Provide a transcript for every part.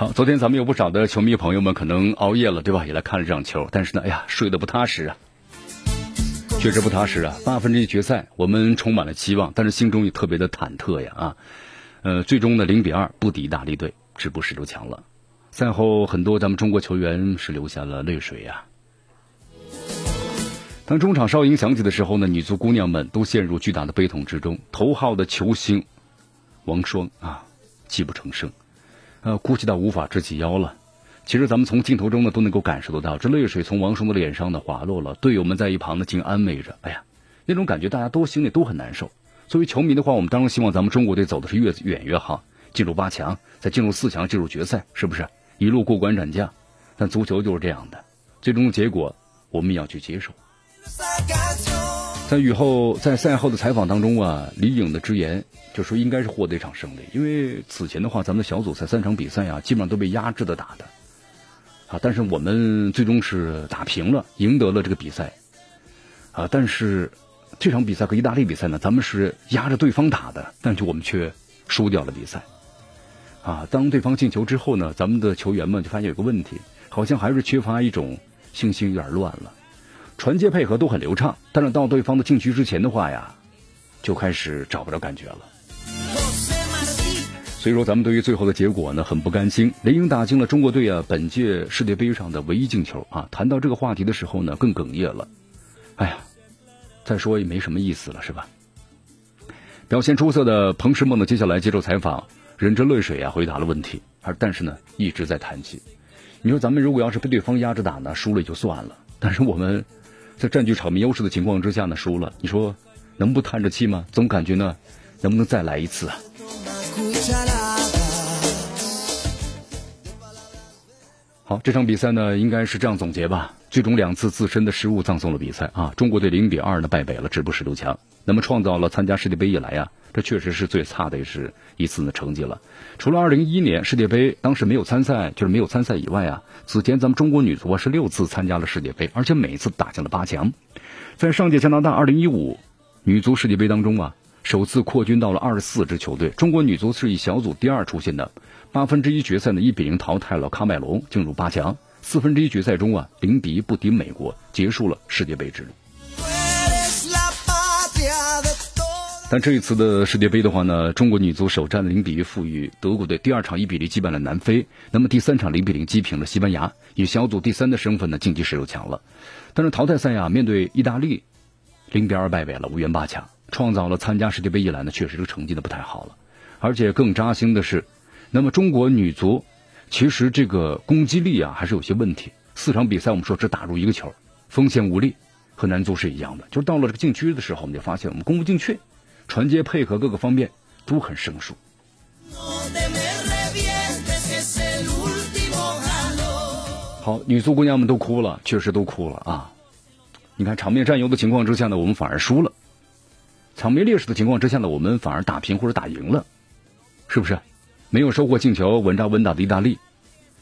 好，昨天咱们有不少的球迷朋友们可能熬夜了，对吧？也来看了这场球，但是呢，哎呀，睡得不踏实啊，确实不踏实啊。八分之一决赛，我们充满了期望，但是心中也特别的忐忑呀啊。呃，最终呢，零比二不敌意大利队，止步十六强了。赛后，很多咱们中国球员是流下了泪水呀。当中场哨音响起的时候呢，女足姑娘们都陷入巨大的悲痛之中。头号的球星王霜啊，泣不成声，呃，哭泣到无法直起腰了。其实咱们从镜头中呢都能够感受得到，这泪水从王霜的脸上呢滑落了。队友们在一旁呢竟安慰着，哎呀，那种感觉大家都心里都很难受。作为球迷的话，我们当然希望咱们中国队走的是越远越好，进入八强，再进入四强，进入决赛，是不是一路过关斩将？但足球就是这样的，最终的结果我们也要去接受。在雨后，在赛后的采访当中啊，李颖的直言就说应该是获得一场胜利，因为此前的话，咱们的小组赛三场比赛啊，基本上都被压制的打的，啊，但是我们最终是打平了，赢得了这个比赛，啊，但是这场比赛和意大利比赛呢，咱们是压着对方打的，但是我们却输掉了比赛，啊，当对方进球之后呢，咱们的球员们就发现有个问题，好像还是缺乏一种信心，有点乱了。传接配合都很流畅，但是到对方的禁区之前的话呀，就开始找不着感觉了。所以说，咱们对于最后的结果呢，很不甘心。雷英打进了中国队啊本届世界杯上的唯一进球啊。谈到这个话题的时候呢，更哽咽了。哎呀，再说也没什么意思了，是吧？表现出色的彭诗梦呢，接下来接受采访，忍着泪水啊回答了问题，而但是呢一直在叹气。你说咱们如果要是被对方压着打呢，输了也就算了，但是我们。在占据场面优势的情况之下呢，输了，你说能不叹着气吗？总感觉呢，能不能再来一次啊？好，这场比赛呢，应该是这样总结吧。最终两次自身的失误葬送了比赛啊！中国队零比二呢败北了，止步十六强。那么创造了参加世界杯以来啊。这确实是最差的是一次的成绩了。除了二零一一年世界杯当时没有参赛，就是没有参赛以外啊，此前咱们中国女足啊是六次参加了世界杯，而且每次打进了八强。在上届加拿大二零一五女足世界杯当中啊，首次扩军到了二十四支球队。中国女足是以小组第二出现的，八分之一决赛呢一比零淘汰了喀麦隆，进入八强。四分之一决赛中啊零比一不敌美国，结束了世界杯之旅。但这一次的世界杯的话呢，中国女足首战零比一负于德国队，第二场一比零击败了南非，那么第三场零比零击平了西班牙，以小组第三的身份呢晋级十六强了。但是淘汰赛呀，面对意大利，零比二败北了，无缘八强，创造了参加世界杯以来呢确实这个成绩的不太好了。而且更扎心的是，那么中国女足其实这个攻击力啊还是有些问题，四场比赛我们说只打入一个球，锋线无力，和男足是一样的，就是到了这个禁区的时候，我们就发现我们攻不进去。传接配合各个方面都很生疏。好，女足姑娘们都哭了，确实都哭了啊！你看场面占优的情况之下呢，我们反而输了；场面劣势的情况之下呢，我们反而打平或者打赢了，是不是？没有收获进球，稳扎稳打的意大利，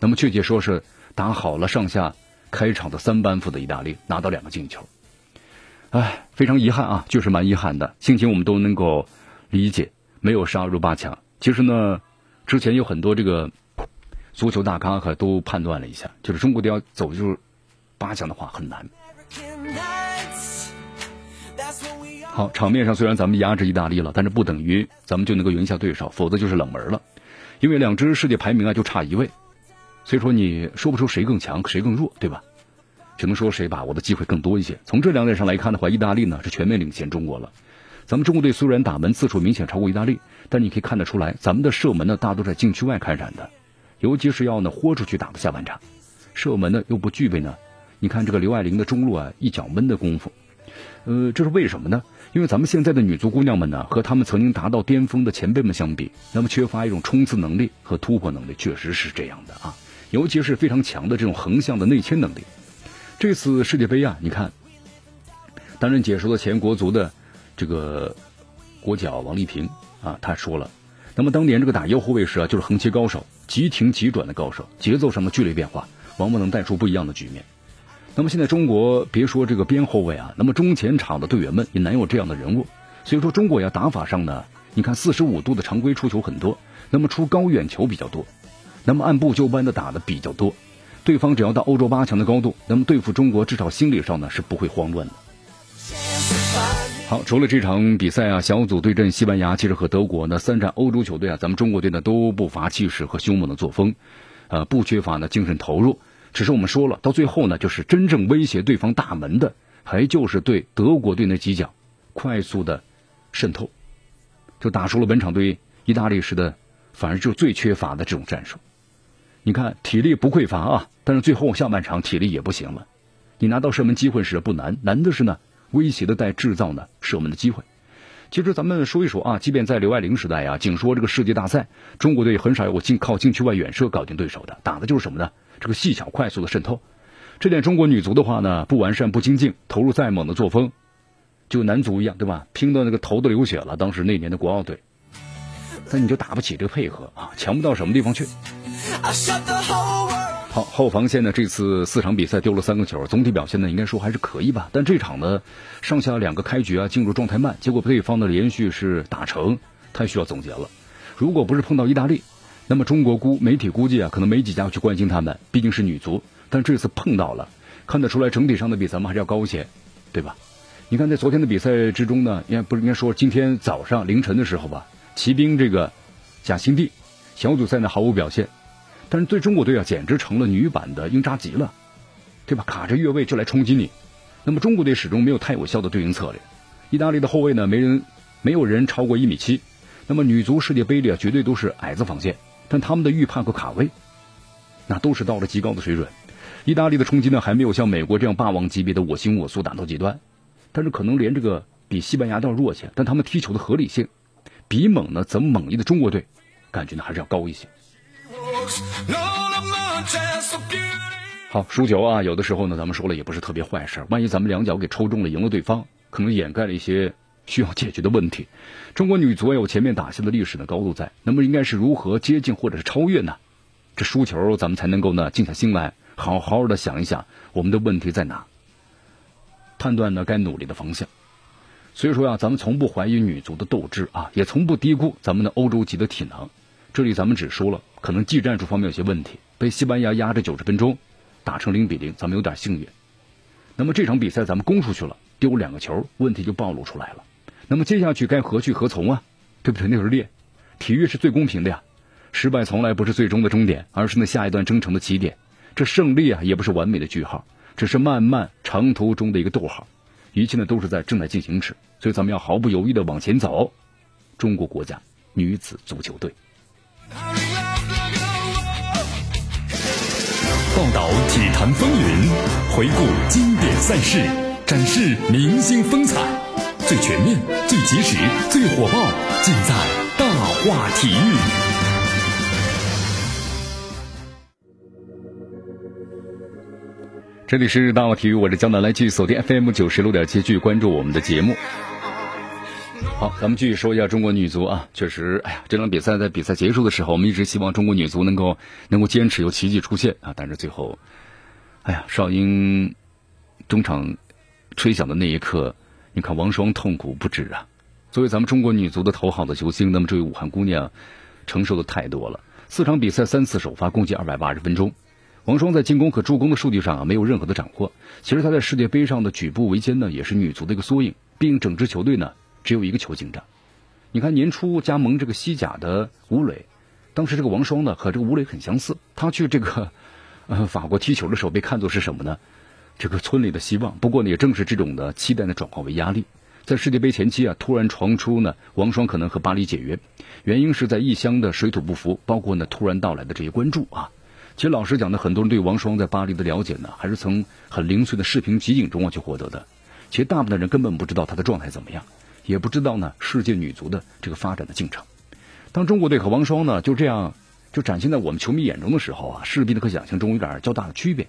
那么确切说是打好了上下开场的三班副的意大利，拿到两个进球。唉，非常遗憾啊，就是蛮遗憾的。心情我们都能够理解，没有杀入八强。其实呢，之前有很多这个足球大咖可都判断了一下，就是中国队要走就是八强的话很难。好，场面上虽然咱们压制意大利了，但是不等于咱们就能够赢下对手，否则就是冷门了。因为两支世界排名啊就差一位，所以说你说不出谁更强谁更弱，对吧？只能说谁把握的机会更多一些。从这两点上来看的话，意大利呢是全面领先中国了。咱们中国队虽然打门次数明显超过意大利，但你可以看得出来，咱们的射门呢大多在禁区外开展的，尤其是要呢豁出去打的下半场，射门呢又不具备呢。你看这个刘爱玲的中路啊一脚闷的功夫，呃，这是为什么呢？因为咱们现在的女足姑娘们呢和他们曾经达到巅峰的前辈们相比，那么缺乏一种冲刺能力和突破能力，确实是这样的啊。尤其是非常强的这种横向的内切能力。这次世界杯啊，你看，担任解说的前国足的这个国脚王励平啊，他说了，那么当年这个打右后卫时啊，就是横切高手，急停急转的高手，节奏上的剧烈变化，往往能带出不一样的局面。那么现在中国别说这个边后卫啊，那么中前场的队员们也难有这样的人物。所以说，中国呀打法上呢，你看四十五度的常规出球很多，那么出高远球比较多，那么按部就班的打的比较多。对方只要到欧洲八强的高度，那么对付中国至少心理上呢是不会慌乱的。好，除了这场比赛啊，小组对阵西班牙，其实和德国呢三战欧洲球队啊，咱们中国队呢都不乏气势和凶猛的作风，呃，不缺乏呢精神投入。只是我们说了，到最后呢，就是真正威胁对方大门的，还就是对德国队那几脚快速的渗透，就打出了本场对意大利时的，反而就最缺乏的这种战术。你看体力不匮乏啊，但是最后下半场体力也不行了。你拿到射门机会是不难，难的是呢威胁的带制造呢射门的机会。其实咱们说一说啊，即便在刘爱玲时代啊，仅说这个世界大赛，中国队很少有进靠禁区外远射搞定对手的，打的就是什么呢？这个细小快速的渗透，这点中国女足的话呢，不完善不精进，投入再猛的作风，就男足一样，对吧？拼到那个头都流血了。当时那年的国奥队，但你就打不起这个配合啊，强不到什么地方去。好，后防线呢，这次四场比赛丢了三个球，总体表现呢应该说还是可以吧。但这场呢，上下两个开局啊进入状态慢，结果对方的连续是打成，太需要总结了。如果不是碰到意大利。那么中国估媒体估计啊，可能没几家去关心他们，毕竟是女足。但这次碰到了，看得出来整体上的比咱们还是要高一些，对吧？你看在昨天的比赛之中呢，应该不是应该说今天早上凌晨的时候吧，骑兵这个贾辛蒂小组赛呢毫无表现，但是对中国队啊简直成了女版的英扎吉了，对吧？卡着越位就来冲击你。那么中国队始终没有太有效的对应策略。意大利的后卫呢，没人没有人超过一米七。那么女足世界杯里啊，绝对都是矮子防线。但他们的预判和卡位，那都是到了极高的水准。意大利的冲击呢，还没有像美国这样霸王级别的我行我素打到极端，但是可能连这个比西班牙都要弱些。但他们踢球的合理性，比猛呢怎么猛力的中国队，感觉呢还是要高一些。好，输球啊，有的时候呢，咱们说了也不是特别坏事。万一咱们两脚给抽中了，赢了对方，可能掩盖了一些。需要解决的问题，中国女足有前面打下的历史的高度在，那么应该是如何接近或者是超越呢？这输球咱们才能够呢静下心来，好好的想一想我们的问题在哪，判断呢该努力的方向。所以说呀，咱们从不怀疑女足的斗志啊，也从不低估咱们的欧洲级的体能。这里咱们只说了可能技战术方面有些问题，被西班牙压着九十分钟打成零比零，咱们有点幸运。那么这场比赛咱们攻出去了，丢两个球，问题就暴露出来了。那么接下去该何去何从啊？对不对？那是练，体育是最公平的呀。失败从来不是最终的终点，而是那下一段征程的起点。这胜利啊，也不是完美的句号，只是漫漫长途中的一个逗号。一切呢，都是在正在进行时，所以咱们要毫不犹豫的往前走。中国国家女子足球队，报道体坛风云，回顾经典赛事，展示明星风采。最全面、最及时、最火爆，尽在大话体育。这里是大话体育，我是江南，来继续锁定 FM 九十六点七，继续关注我们的节目。好，咱们继续说一下中国女足啊，确实，哎呀，这场比赛在比赛结束的时候，我们一直希望中国女足能够能够坚持，有奇迹出现啊，但是最后，哎呀，邵英中场吹响的那一刻。你看王霜痛苦不止啊！作为咱们中国女足的头号的球星，那么这位武汉姑娘承受的太多了。四场比赛三次首发，共计二百八十分钟。王霜在进攻和助攻的数据上啊，没有任何的斩获。其实她在世界杯上的举步维艰呢，也是女足的一个缩影。毕竟整支球队呢，只有一个球进账。你看年初加盟这个西甲的吴磊，当时这个王霜呢和这个吴磊很相似。他去这个 呃法国踢球的时候，被看作是什么呢？这个村里的希望，不过呢，也正是这种的期待呢，转化为压力。在世界杯前期啊，突然传出呢，王霜可能和巴黎解约，原因是在异乡的水土不服，包括呢突然到来的这些关注啊。其实老实讲呢，很多人对王霜在巴黎的了解呢，还是从很零碎的视频集锦中啊去获得的。其实大部分人根本不知道她的状态怎么样，也不知道呢世界女足的这个发展的进程。当中国队和王霜呢就这样就展现在我们球迷眼中的时候啊，势必的和想象中有点较大的区别。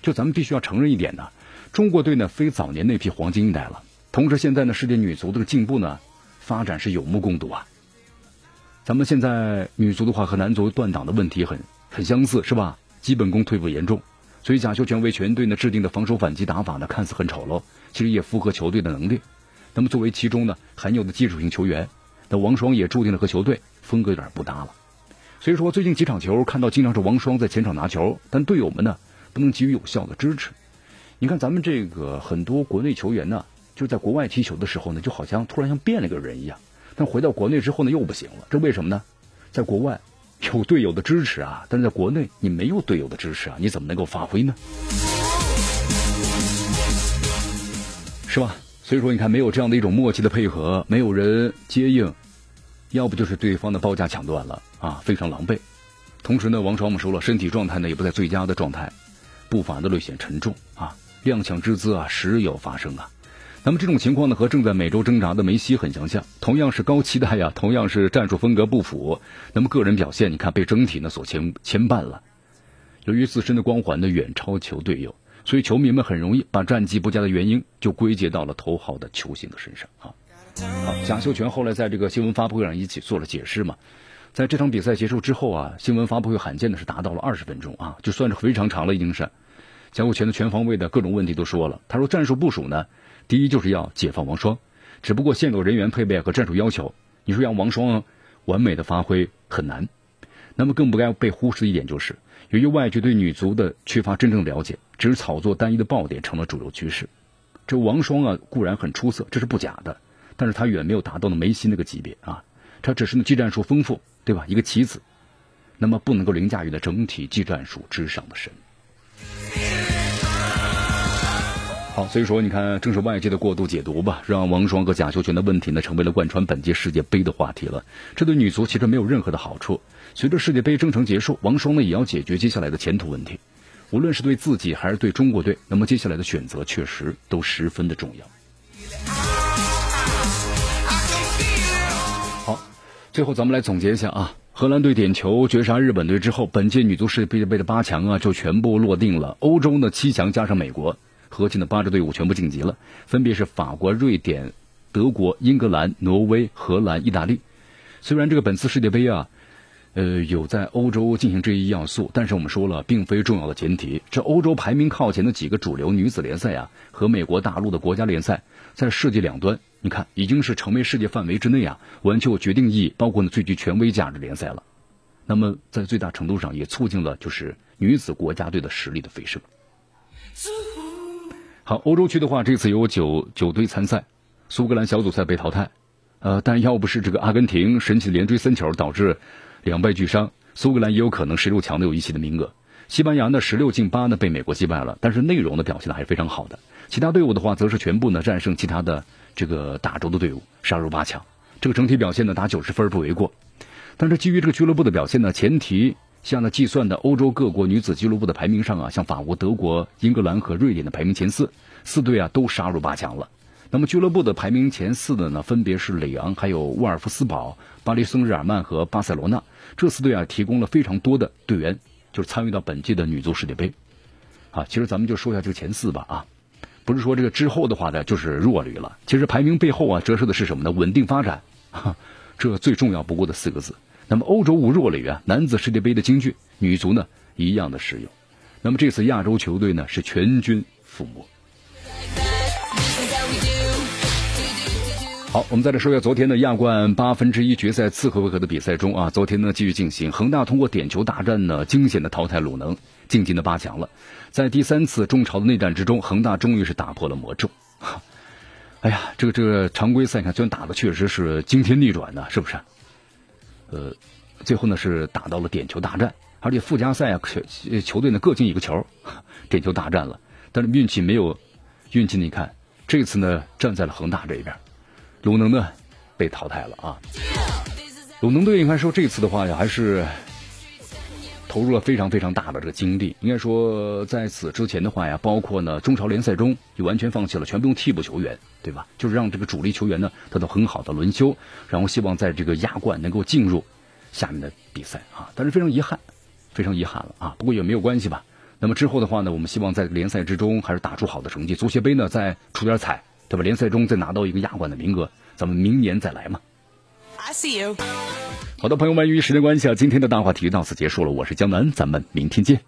就咱们必须要承认一点呢，中国队呢非早年那批黄金一代了。同时，现在呢世界女足的进步呢发展是有目共睹啊。咱们现在女足的话和男足断档的问题很很相似，是吧？基本功退步严重，所以贾秀全为全队呢制定的防守反击打法呢看似很丑陋，其实也符合球队的能力。那么作为其中呢罕有的技术型球员，那王霜也注定了和球队风格有点不搭了。所以说最近几场球看到经常是王霜在前场拿球，但队友们呢不能给予有效的支持。你看咱们这个很多国内球员呢，就在国外踢球的时候呢，就好像突然像变了个人一样。但回到国内之后呢，又不行了。这为什么呢？在国外有队友的支持啊，但是在国内你没有队友的支持啊，你怎么能够发挥呢？是吧？所以说，你看，没有这样的一种默契的配合，没有人接应，要不就是对方的包夹抢断了啊，非常狼狈。同时呢，王霜我们说了，身体状态呢也不在最佳的状态，步伐的略显沉重啊，踉跄之姿啊时有发生啊。那么这种情况呢，和正在美洲挣扎的梅西很相像，同样是高期待呀，同样是战术风格不符，那么个人表现，你看被整体呢所牵牵绊了。由于自身的光环呢远超球队友，所以球迷们很容易把战绩不佳的原因就归结到了头号的球星的身上啊。好，贾秀全后来在这个新闻发布会上一起做了解释嘛，在这场比赛结束之后啊，新闻发布会罕见的是达到了二十分钟啊，就算是非常长了，已经是贾秀全的全方位的各种问题都说了。他说战术部署呢。第一就是要解放王霜，只不过现有人员配备和战术要求，你说让王霜完美的发挥很难。那么更不该被忽视的一点就是，由于外界对女足的缺乏真正了解，只是炒作单一的爆点成了主流趋势。这王霜啊固然很出色，这是不假的，但是他远没有达到呢梅西那个级别啊，他只是呢技战术丰富，对吧？一个棋子，那么不能够凌驾于呢整体技战术之上的神。好，所以说你看，正是外界的过度解读吧，让王霜和贾秀全的问题呢，成为了贯穿本届世界杯的话题了。这对女足其实没有任何的好处。随着世界杯征程结束，王霜呢也要解决接下来的前途问题，无论是对自己还是对中国队，那么接下来的选择确实都十分的重要。好，最后咱们来总结一下啊，荷兰队点球绝杀日本队之后，本届女足世界杯的八强啊就全部落定了。欧洲呢七强加上美国。核心的八支队伍全部晋级了，分别是法国、瑞典、德国、英格兰、挪威、荷兰、意大利。虽然这个本次世界杯啊，呃，有在欧洲进行这一要素，但是我们说了，并非重要的前提。这欧洲排名靠前的几个主流女子联赛啊，和美国大陆的国家联赛，在世界两端，你看已经是成为世界范围之内啊，完全有决定意义，包括呢最具权威价值联赛了。那么在最大程度上也促进了就是女子国家队的实力的飞升。欧洲区的话，这次有九九队参赛，苏格兰小组赛被淘汰，呃，但要不是这个阿根廷神奇的连追三球导致两败俱伤，苏格兰也有可能十六强的有一席的名额。西班牙呢十六进八呢被美国击败了，但是内容的表现的还是非常好的。其他队伍的话，则是全部呢战胜其他的这个大洲的队伍，杀入八强。这个整体表现呢打九十分不为过。但是基于这个俱乐部的表现呢，前提。像呢计算的欧洲各国女子俱乐部的排名上啊，像法国、德国、英格兰和瑞典的排名前四，四队啊都杀入八强了。那么俱乐部的排名前四的呢，分别是里昂、还有沃尔夫斯堡、巴黎圣日耳曼和巴塞罗那。这四队啊提供了非常多的队员，就是参与到本届的女足世界杯。啊，其实咱们就说一下这个前四吧啊，不是说这个之后的话呢就是弱旅了。其实排名背后啊折射的是什么呢？稳定发展，这最重要不过的四个字。那么欧洲无弱旅啊，男子世界杯的京剧，女足呢一样的适用。那么这次亚洲球队呢是全军覆没。好，我们再来说一下昨天的亚冠八分之一决赛次回合的比赛中啊，昨天呢继续进行，恒大通过点球大战呢惊险的淘汰鲁能，晋级的八强了。在第三次中超的内战之中，恒大终于是打破了魔咒。哎呀，这个这个常规赛你看虽然打的确实是惊天逆转呢，是不是？呃，最后呢是打到了点球大战，而且附加赛啊球球队呢各进一个球，点球大战了。但是运气没有运气，你看这次呢站在了恒大这一边，鲁能呢被淘汰了啊。鲁能队应该说这次的话呀，还是投入了非常非常大的这个精力。应该说在此之前的话呀，包括呢中超联赛中也完全放弃了全部用替补球员。对吧？就是让这个主力球员呢得到很好的轮休，然后希望在这个亚冠能够进入下面的比赛啊，但是非常遗憾，非常遗憾了啊。不过也没有关系吧。那么之后的话呢，我们希望在联赛之中还是打出好的成绩，足协杯呢再出点彩，对吧？联赛中再拿到一个亚冠的名额，咱们明年再来嘛。I see you。好的朋友们由于时间关系啊今天的大话题到此结束了我是江南咱们明天见。